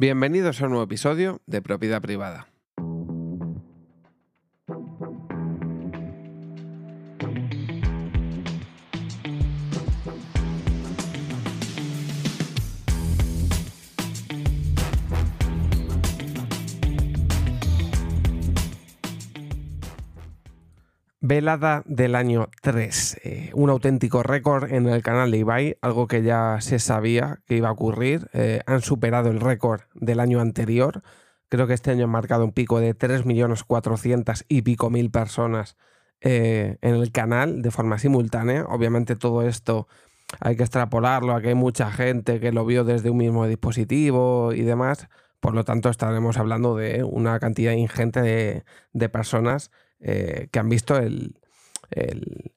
Bienvenidos a un nuevo episodio de Propiedad Privada. Velada del año 3, eh, un auténtico récord en el canal de Ibai, algo que ya se sabía que iba a ocurrir. Eh, han superado el récord del año anterior. Creo que este año han marcado un pico de 3.400.000 y pico mil personas eh, en el canal de forma simultánea. Obviamente todo esto hay que extrapolarlo a que hay mucha gente que lo vio desde un mismo dispositivo y demás. Por lo tanto, estaremos hablando de una cantidad ingente de, de personas eh, que han visto el,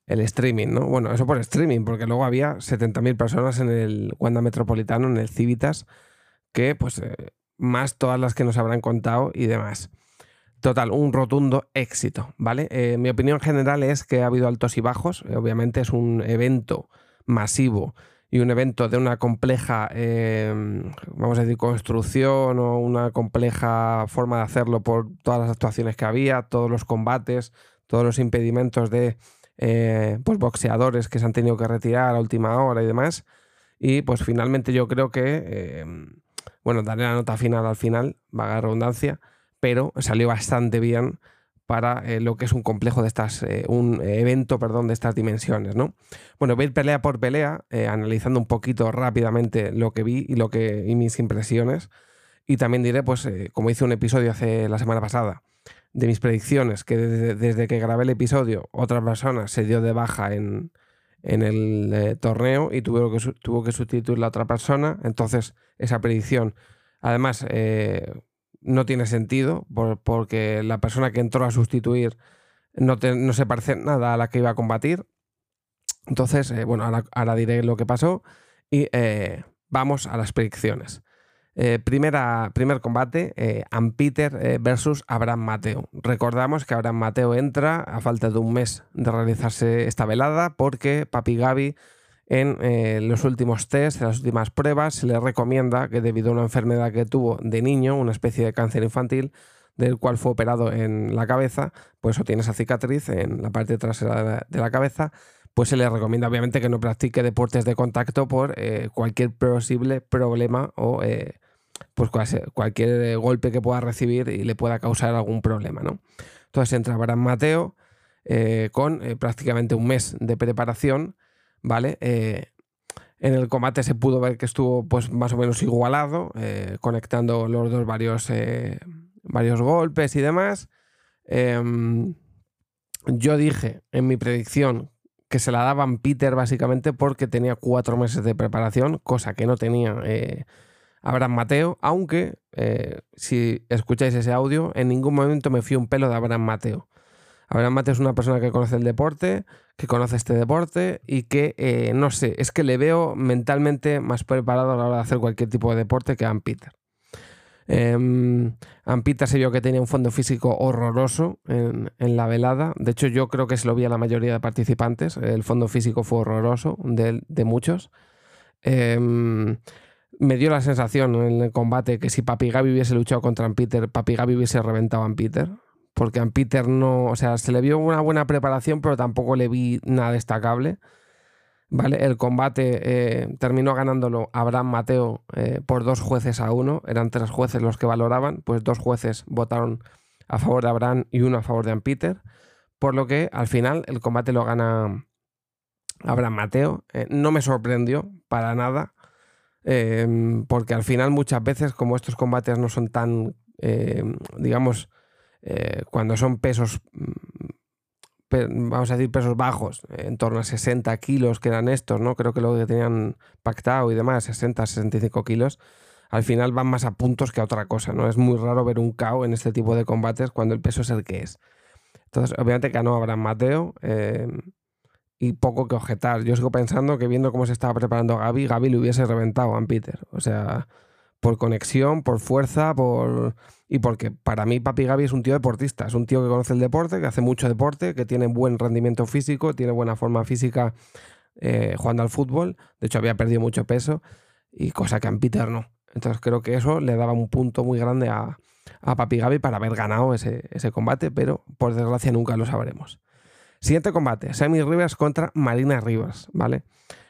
streaming, ¿no? Bueno, eso por streaming, porque luego había 70.000 personas en el Wanda Metropolitano, en el Civitas, que pues eh, más todas las que nos habrán contado y demás. Total, un rotundo éxito, ¿vale? Eh, mi opinión general es que ha habido altos y bajos. obviamente es un evento masivo y un evento de una compleja, vamos a decir, construcción o una compleja forma de hacerlo por todas las actuaciones que había, todos los combates, todos los impedimentos de eh, pues boxeadores que se han tenido que retirar a última hora y demás. Y pues finalmente yo creo que, eh, bueno, daré la nota final al final, vaga redundancia, pero salió bastante bien para eh, lo que es un complejo de estas, eh, un evento, perdón, de estas dimensiones, ¿no? Bueno, voy a ir pelea por pelea, eh, analizando un poquito rápidamente lo que vi y lo que y mis impresiones. Y también diré, pues, como hice un episodio hace la semana pasada, de mis predicciones, que desde, que grabé el episodio, otra persona se dio de baja en, en el torneo y tuvo que, tuvo que sustituir la otra persona. Entonces, esa predicción, además, no tiene sentido porque la persona que entró a sustituir no, se parece nada a la que iba a combatir. Entonces, eh, bueno, ahora, diré lo que pasó y eh, vamos a las predicciones. Eh, primera, primer combate, Ampeter versus Abraham Mateo. Recordamos que Abraham Mateo entra a falta de un mes de realizarse esta velada porque Papi Gaby en eh, los últimos test, en las últimas pruebas, se le recomienda que debido a una enfermedad que tuvo de niño, una especie de cáncer infantil, del cual fue operado en la cabeza, pues o tiene esa cicatriz en la parte trasera de la, cabeza, pues se le recomienda obviamente que no practique deportes de contacto por eh, cualquier posible problema o eh, pues cualquier golpe que pueda recibir y le pueda causar algún problema. ¿no? Entonces entra Abraham Mateo con prácticamente un mes de preparación ¿vale? Eh, en el combate se pudo ver que estuvo pues más o menos igualado, eh, conectando los dos varios, eh, varios golpes y demás. Em, yo dije en mi predicción que se la daban Peter básicamente porque tenía cuatro meses de preparación, cosa que no tenía Abraham Mateo, aunque si escucháis ese audio, en ningún momento me fui un pelo de Abraham Mateo. Abraham Mateo es una persona que conoce el deporte, que conoce este deporte y que, eh, no sé, es que le veo mentalmente más preparado a la hora de hacer cualquier tipo de deporte que a Peter. Eh, Peter se vio que tenía un fondo físico horroroso en, la velada. De hecho, yo creo que se lo vi a la mayoría de participantes. El fondo físico fue horroroso de, muchos. Em, me dio la sensación en el combate que si Papi Gaby hubiese luchado contra Peter, Papi Gaby hubiese reventado a Peter porque a Peter no, o sea, se le vio una buena preparación, pero tampoco le vi nada destacable. ¿Vale? El combate eh, terminó ganándolo Abraham Mateo eh, por dos jueces a uno. Eran tres jueces los que valoraban, pues dos jueces votaron a favor de Abraham y uno a favor de Peter. Por lo que al final el combate lo gana Abraham Mateo. Eh, no me sorprendió para nada, porque al final muchas veces como estos combates no son tan, digamos, eh, cuando son pesos, mm, vamos a decir pesos bajos, en torno a 60 kilos que eran estos, ¿no? Creo que lo que tenían pactado y demás, 60, 65 kilos, al final van más a puntos que a otra cosa, ¿no? Es muy raro ver un KO en este tipo de combates cuando el peso es el que es. Entonces, obviamente ganó Abraham Mateo eh, y poco que objetar. Yo sigo pensando que viendo cómo se estaba preparando Gaby, Gaby le hubiese reventado a Peter. O sea, por conexión, por fuerza, por y porque para mí Papi Gaby es un tío deportista, es un tío que conoce el deporte, que hace mucho deporte, que tiene buen rendimiento físico, tiene buena forma física eh, jugando al fútbol, de hecho había perdido mucho peso y cosa que en Peter no. Entonces creo que eso le daba un punto muy grande a, a Papi Gaby para haber ganado ese, ese combate, pero por desgracia nunca lo sabremos. Siguiente combate, Sammy Rivers contra Marina Rivers, ¿vale?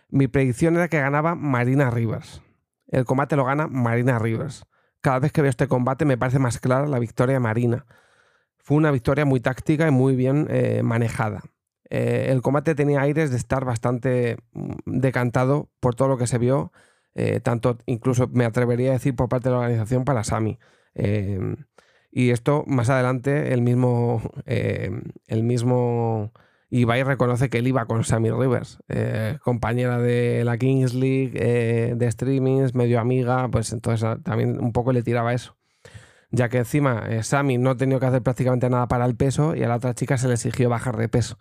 Mi predicción era que ganaba Marina Rivers. El combate lo gana Marina Rivers. Cada vez que veo este combate me parece más clara la victoria Marina. Fue una victoria muy táctica y muy bien eh, manejada. Eh, el combate tenía aires de estar bastante mm, decantado por todo lo que se vio, eh, tanto incluso me atrevería a decir por parte de la organización para Sami. Y esto más adelante el mismo, el mismo Ibai reconoce que él iba con Sammy Rivers, eh, compañera de la Kings League, eh, de streamings, medio amiga, pues entonces ah, también un poco le tiraba eso. Ya que encima eh, Sammy no ha tenido que hacer prácticamente nada para el peso y a la otra chica se le exigió bajar de peso.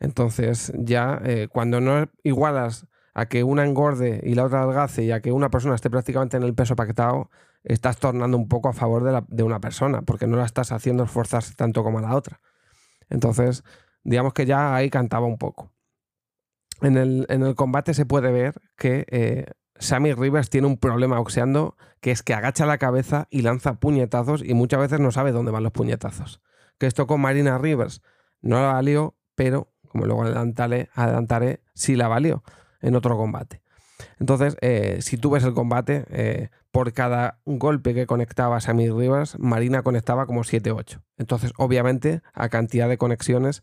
Entonces ya cuando no igualas a que una engorde y la otra adelgace y a que una persona esté prácticamente en el peso paquetado, estás tornando un poco a favor de, de una persona, porque no la estás haciendo esforzarse tanto como a la otra. Entonces, digamos que ya ahí cantaba un poco. En el, en el combate se puede ver que eh, Sammy Rivers tiene un problema boxeando, que es que agacha la cabeza y lanza puñetazos y muchas veces no sabe dónde van los puñetazos. Que esto con Marina Rivers no la valió, pero como luego adelantaré, adelantaré sí la valió en otro combate. Entonces, eh, si tú ves el combate, eh, por cada golpe que conectaba Sammy Rivers, Marina conectaba como 7-8. Entonces, obviamente, a cantidad de conexiones,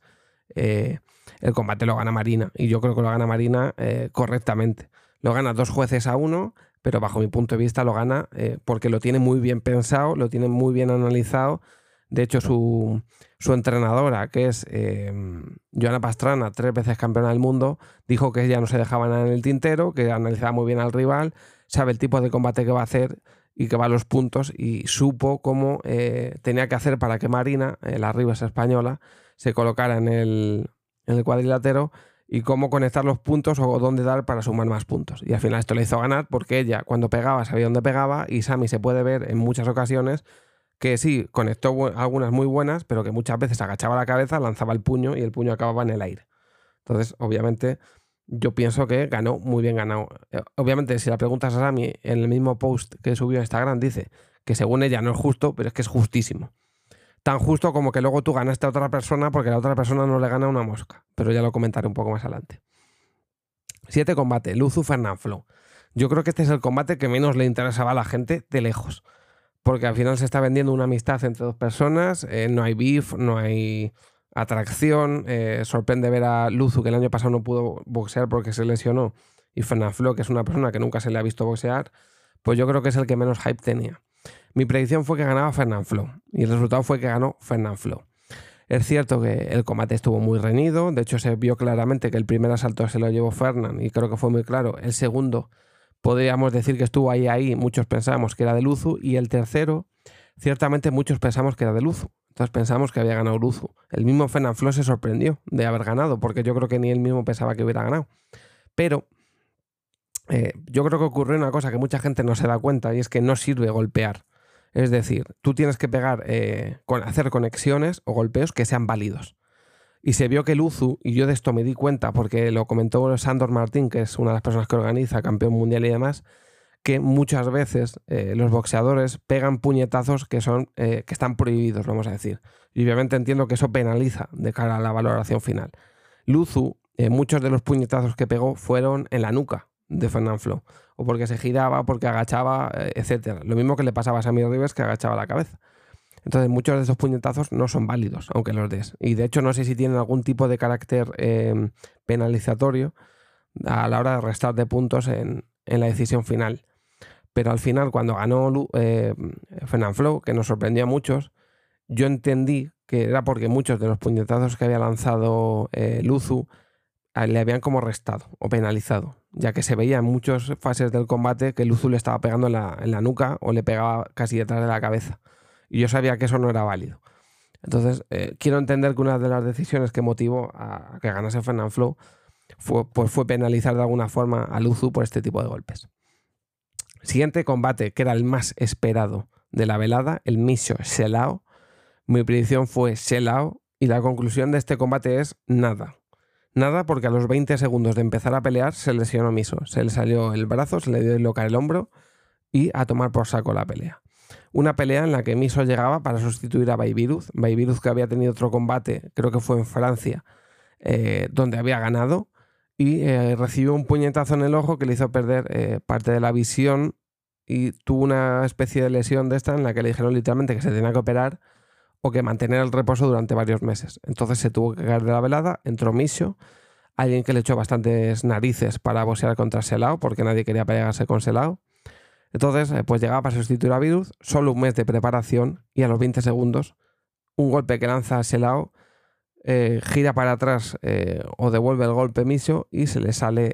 eh, el combate lo gana Marina. Y yo creo que lo gana Marina correctamente. Lo gana dos jueces a uno, pero bajo mi punto de vista lo gana porque lo tiene muy bien pensado, lo tiene muy bien analizado de hecho, su, entrenadora, que es eh, Joana Pastrana, tres veces campeona del mundo, dijo que ella no se dejaba nada en el tintero, que analizaba muy bien al rival, sabe el tipo de combate que va a hacer y que va a los puntos y supo cómo eh, tenía que hacer para que Marina, eh, la Rivas española, se colocara en el, en el cuadrilátero y cómo conectar los puntos o dónde dar para sumar más puntos. Y al final esto le hizo ganar porque ella cuando pegaba sabía dónde pegaba y Sami se puede ver en muchas ocasiones que sí, conectó algunas muy buenas, pero que muchas veces agachaba la cabeza, lanzaba el puño y el puño acababa en el aire. Entonces, obviamente, yo pienso que ganó muy bien ganado. Eh, obviamente, si la preguntas a Sami en el mismo post que subió a Instagram, dice que según ella no es justo, pero es que es justísimo. Tan justo como que luego tú ganaste a otra persona porque la otra persona no le gana una mosca. Pero ya lo comentaré un poco más adelante. Siete combate, Luzu Fernanfloo. Yo creo que este es el combate que menos le interesaba a la gente de lejos porque al final se está vendiendo una amistad entre dos personas, eh, no hay beef, no hay atracción, eh, sorprende ver a Luzu que el año pasado no pudo boxear porque se lesionó y Flo, que es una persona que nunca se le ha visto boxear, pues yo creo que es el que menos hype tenía. Mi predicción fue que ganaba Flo y el resultado fue que ganó Flo. Es cierto que el combate estuvo muy reñido, de hecho se vio claramente que el primer asalto se lo llevó Fernand y creo que fue muy claro. El segundo podríamos decir que estuvo ahí, ahí, muchos pensábamos que era de Luzu, y el tercero, ciertamente muchos pensamos que era de Luzu. Entonces pensamos que había ganado Luzu. El mismo Flo se sorprendió de haber ganado, porque yo creo que ni él mismo pensaba que hubiera ganado. Pero eh, yo creo que ocurrió una cosa que mucha gente no se da cuenta, y es que no sirve golpear. Es decir, tú tienes que pegar, eh, con, hacer conexiones o golpeos que sean válidos. Y se vio que el Uzu, y yo de esto me di cuenta porque lo comentó Sandor Martín, que es una de las personas que organiza, campeón mundial y demás, que muchas veces eh, los boxeadores pegan puñetazos que, son, eh, que están prohibidos, vamos a decir. Y obviamente entiendo que eso penaliza de cara a la valoración final. Luzu, muchos de los puñetazos que pegó fueron en la nuca de Fernand Flo, o porque se giraba, porque agachaba, etc. Lo mismo que le pasaba a Samir Rivers, que agachaba la cabeza. Entonces muchos de esos puñetazos no son válidos, aunque los des. Y de hecho no sé si tienen algún tipo de carácter em, penalizatorio a la hora de restar de puntos en, la decisión final. Pero al final, cuando ganó eh, Fernand Flow, que nos sorprendió a muchos, yo entendí que era porque muchos de los puñetazos que había lanzado eh, Luzu le habían como restado o penalizado, ya que se veía en muchas fases del combate que Luzu le estaba pegando en la, en la nuca o le pegaba casi detrás de la cabeza. Y yo sabía que eso no era válido. Entonces, eh, quiero entender que una de las decisiones que motivó a que ganase Fernand Flow fue, pues fue penalizar de alguna forma a Luzu por este tipo de golpes. Siguiente combate, que era el más esperado de la velada, el Miso Selao. Mi predicción fue Selao y la conclusión de este combate es nada. Nada porque a los 20 segundos de empezar a pelear se lesionó Miso. Se le salió el brazo, se le dio el locar el hombro y a tomar por saco la pelea. Una pelea en la que Miso llegaba para sustituir a Baibiruz. Baibiruz que había tenido otro combate, creo que fue en Francia, eh, donde había ganado y eh, recibió un puñetazo en el ojo que le hizo perder eh, parte de la visión y tuvo una especie de lesión de esta en la que le dijeron literalmente que se tenía que operar o que mantener el reposo durante varios meses. Entonces se tuvo que caer de la velada, entró Miso, alguien que le echó bastantes narices para boxear contra Selao, porque nadie quería pegarse con Selao. Entonces, eh, pues llegaba para sustituir a Virus, solo un mes de preparación y a los 20 segundos, un golpe que lanza Selao, eh, gira para atrás eh, o devuelve el golpe Miso y se le sale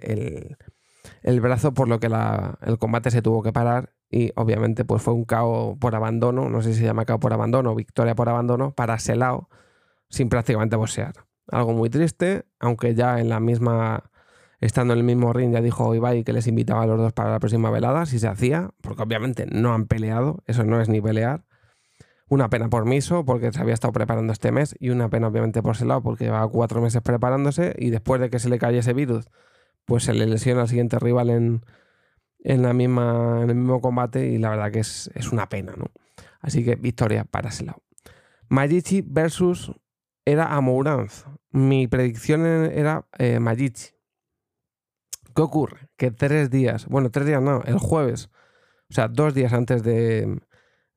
el, brazo, por lo que el combate se tuvo que parar y obviamente pues fue un KO por abandono, no sé si se llama KO por abandono victoria por abandono para Selao sin prácticamente boxear. Algo muy triste, aunque ya en la misma estando en el mismo ring, ya dijo Ibai que les invitaba a los dos para la próxima velada, si se hacía, porque obviamente no han peleado, eso no es ni pelear. Una pena por Miso, porque se había estado preparando este mes, y una pena obviamente por lado porque llevaba cuatro meses preparándose, y después de que se le cayese ese virus, pues se le lesiona al siguiente rival en, en, la misma, en el mismo combate, y la verdad que es, una pena, ¿no? Así que victoria para ese lado. Versus era Amouranz. Mi predicción era eh. ¿Qué ocurre? Que tres días, bueno, tres días no, el jueves, o sea, dos días antes de,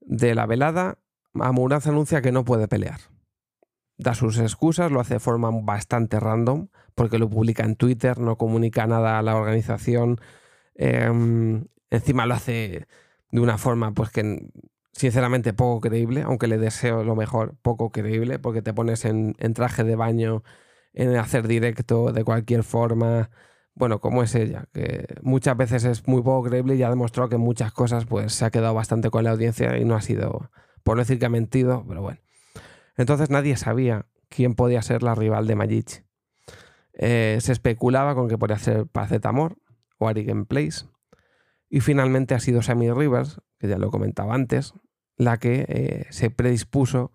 la velada, Amuraz anuncia que no puede pelear. Da sus excusas, lo hace de forma bastante random, porque lo publica en Twitter, no comunica nada a la organización. Em, encima lo hace de una forma, pues que sinceramente poco creíble, aunque le deseo lo mejor, poco creíble, porque te pones en, traje de baño, en hacer directo de cualquier forma bueno, como es ella, que muchas veces es muy poco creíble y ha demostrado que muchas cosas pues se ha quedado bastante con la audiencia y no ha sido, por no decir que ha mentido, pero bueno. Entonces nadie sabía quién podía ser la rival de Magic. Eh, se especulaba con que podría ser Pacetamor o Ari Place. Y finalmente ha sido Sammy Rivers, que ya lo he comentado antes, la que eh, se predispuso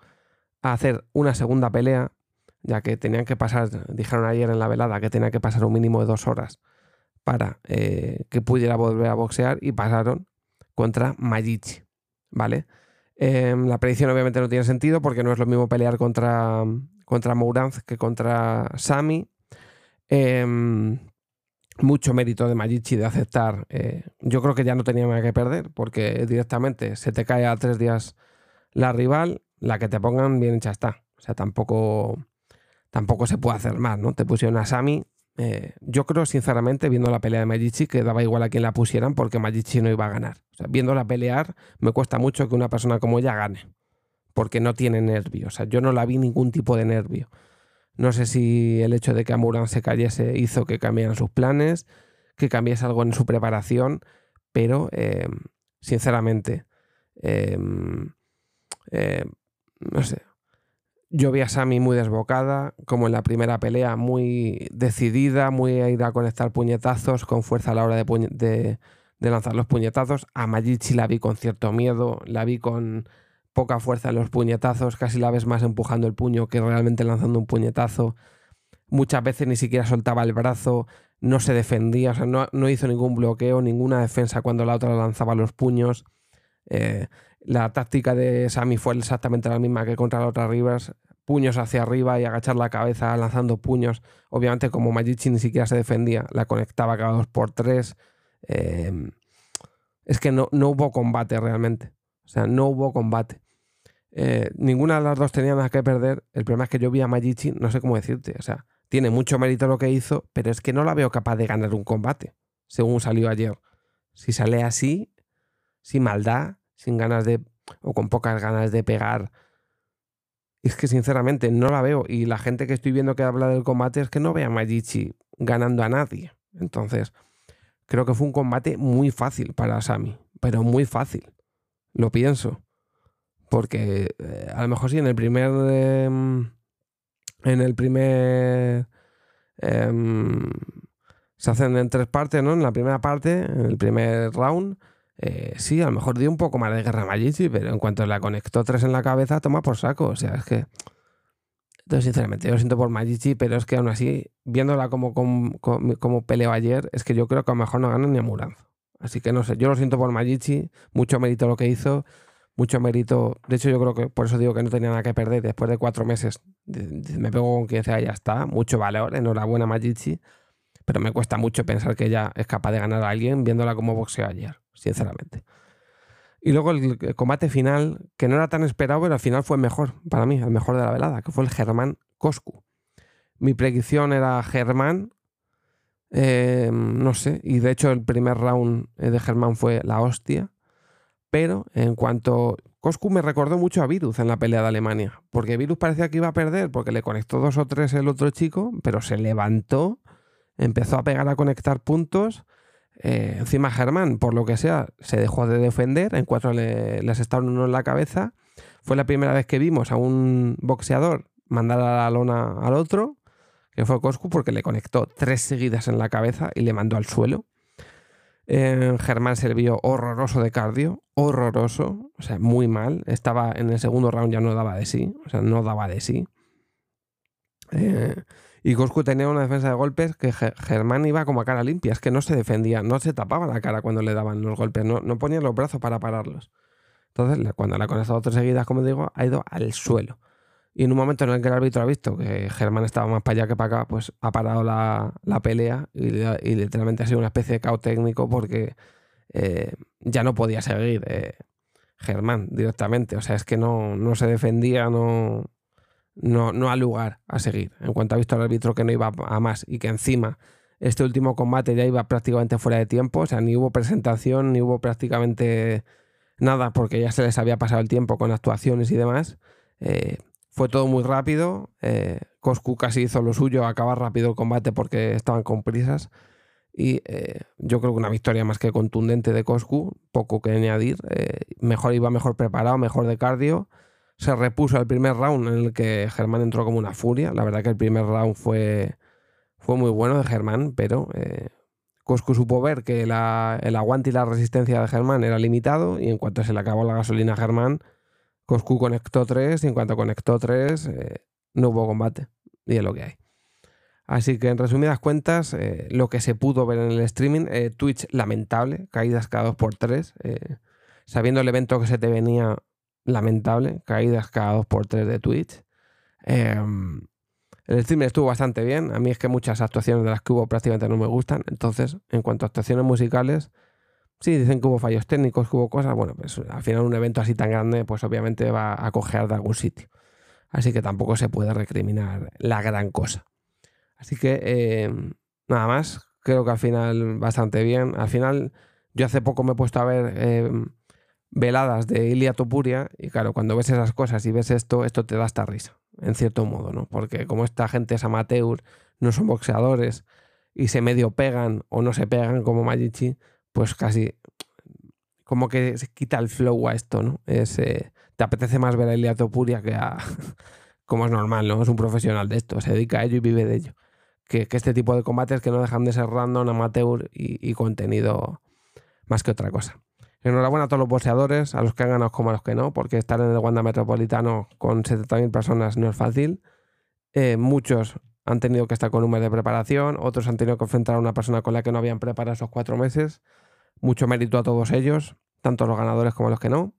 a hacer una segunda pelea ya que tenían que pasar, dijeron ayer en la velada que tenía que pasar un mínimo de dos horas para eh, que pudiera volver a boxear y pasaron contra Majichi, ¿vale? Em, la predicción obviamente no tiene sentido porque no es lo mismo pelear contra, contra que contra Sami. Em, mucho mérito de Majichi de aceptar. Eh, yo creo que ya no tenía nada que perder porque directamente se te cae a tres días la rival, la que te pongan bien hecha está. O sea, tampoco tampoco se puede hacer más, ¿no? Te pusieron a Sami. Eh, yo creo, sinceramente, viendo la pelea de Majichi, que daba igual a quien la pusieran porque Majichi no iba a ganar. O sea, viéndola pelear, me cuesta mucho que una persona como ella gane. Porque no tiene nervio. O sea, yo no la vi ningún tipo de nervio. No sé si el hecho de que Amuran se cayese hizo que cambiaran sus planes, que cambiase algo en su preparación, pero eh, sinceramente, eh, no sé, yo vi a Sami muy desbocada, como en la primera pelea, muy decidida, muy a ir a conectar puñetazos, con fuerza a la hora de, lanzar los puñetazos. A Majichi la vi con cierto miedo, la vi con poca fuerza en los puñetazos, casi la ves más empujando el puño que realmente lanzando un puñetazo. Muchas veces ni siquiera soltaba el brazo, no se defendía, o sea, no, hizo ningún bloqueo, ninguna defensa cuando la otra lanzaba los puños. Eh, la táctica de Sami fue exactamente la misma que contra la otra Rivers puños hacia arriba y agachar la cabeza lanzando puños. Obviamente, como Majichi ni siquiera se defendía, la conectaba cada dos por tres. Em, es que no, no, hubo combate realmente. O sea, no hubo combate. Eh, ninguna de las dos tenía nada que perder. El problema es que yo vi a Majichi, no sé cómo decirte. O sea, tiene mucho mérito lo que hizo, pero es que no la veo capaz de ganar un combate, según salió ayer. Si sale así, sin maldad, sin ganas de. o con pocas ganas de pegar es que sinceramente no la veo. Y la gente que estoy viendo que habla del combate es que no ve a Majichi ganando a nadie. Entonces, creo que fue un combate muy fácil para Sami. Pero muy fácil. Lo pienso. Porque eh, a lo mejor sí en el primer. Em, en el primer. Em, se hacen en tres partes, ¿no? En la primera parte, en el primer round eh, sí, a lo mejor dio un poco más de guerra Magici, pero en cuanto la conectó tres en la cabeza, toma por saco. O sea, es que. Entonces, sinceramente, yo lo siento por Magici, pero es que aún así, viéndola como, como, como, peleó ayer, es que yo creo que a lo mejor no gana ni a Muranz. Así que no sé, yo lo siento por Majichi, mucho mérito lo que hizo, mucho mérito. De hecho, yo creo que por eso digo que no tenía nada que perder. Después de cuatro meses me pego con quien sea, ya está. Mucho valor, enhorabuena Majichi. Pero me cuesta mucho pensar que ella es capaz de ganar a alguien viéndola como boxeo ayer, sinceramente. Y luego el combate final, que no era tan esperado, pero al final fue mejor para mí, el mejor de la velada, que fue el Germán Coscu. Mi predicción era Germán, eh, no sé, y de hecho el primer round eh, de Germán fue la hostia. Pero en cuanto. Coscu me recordó mucho a Virus en la pelea de Alemania. Porque Virus parecía que iba a perder porque le conectó dos o tres el otro chico, pero se levantó, empezó a pegar a conectar puntos eh, encima Germán, por lo que sea, se dejó de defender, en cuatro le, les estaban uno en la cabeza. Fue la primera vez que vimos a un boxeador mandar a la lona al otro, que fue Coscu, porque le conectó tres seguidas en la cabeza y le mandó al suelo. Eh, Germán se vio horroroso de cardio, horroroso, o sea, muy mal. Estaba en el segundo round, ya no daba de sí, o sea, no daba de sí. Eh, y Coscu tenía una defensa de golpes que Germán iba como a cara limpia, es que no se defendía, no se tapaba la cara cuando le daban los golpes, no, no ponía los brazos para pararlos. Entonces, cuando le ha conectado tres seguidas, como digo, ha ido al suelo. Y en un momento en el que el árbitro ha visto que Germán estaba más para allá que para acá, pues ha parado la, pelea y, literalmente ha sido una especie de caos técnico porque eh, ya no podía seguir eh, Germán directamente. O sea, es que no, no se defendía, no, no, no ha lugar a seguir. En cuanto ha visto al árbitro que no iba a más y que encima este último combate ya iba prácticamente fuera de tiempo, o sea, ni hubo presentación, ni hubo prácticamente nada, porque ya se les había pasado el tiempo con actuaciones y demás. Eh, fue todo muy rápido. Eh, Coscu casi hizo lo suyo, acabar rápido el combate porque estaban con prisas. Y eh, yo creo que una victoria más que contundente de Coscu, poco que añadir. mejor iba mejor preparado, mejor de cardio se repuso al primer round en el que Germán entró como una furia. La verdad que el primer round fue, fue muy bueno de Germán, pero eh, Coscu supo ver que el aguante y la resistencia de Germán era limitado y en cuanto se le acabó la gasolina a Germán, Coscu conectó tres y en cuanto conectó tres eh, no hubo combate y es lo que hay. Así que en resumidas cuentas, eh, lo que se pudo ver en el streaming, Twitch lamentable, caídas cada dos por tres, sabiendo el evento que se te venía lamentable, caídas cada dos por tres de Twitch. Em, el streamer estuvo bastante bien. A mí es que muchas actuaciones de las que hubo prácticamente no me gustan. Entonces, en cuanto a actuaciones musicales, sí, dicen que hubo fallos técnicos, que hubo cosas. Bueno, pues al final un evento así tan grande, pues obviamente va a cojear de algún sitio. Así que tampoco se puede recriminar la gran cosa. Así que, em, nada más. Creo que al final bastante bien. Al final, yo hace poco me he puesto a ver em, veladas de Ilia Topuria y claro, cuando ves esas cosas y ves esto, esto te da esta risa, en cierto modo, ¿no? Porque como esta gente es amateur, no son boxeadores y se medio pegan o no se pegan como Magichi, pues casi como que se quita el flow a esto, ¿no? Es, eh, te apetece más ver a Ilia Topuria que a... como es normal, ¿no? Es un profesional de esto, se dedica a ello y vive de ello. Que, este tipo de combates que no dejan de ser random, amateur y contenido más que otra cosa. Enhorabuena a todos los boxeadores, a los que han ganado como a los que no, porque estar en el Wanda Metropolitano con 70.000 personas no es fácil. Eh, muchos han tenido que estar con un mes de preparación, otros han tenido que enfrentar a una persona con la que no habían preparado esos cuatro meses. Mucho mérito a todos ellos, tanto los ganadores como los que no.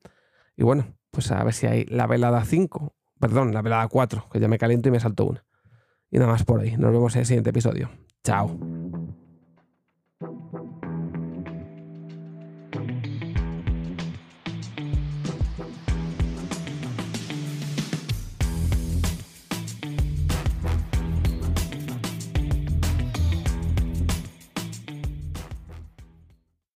Y bueno, pues a ver si hay la velada 5, perdón, la velada 4, que ya me caliento y me salto una. Y nada más por ahí. Nos vemos en el siguiente episodio. Chao.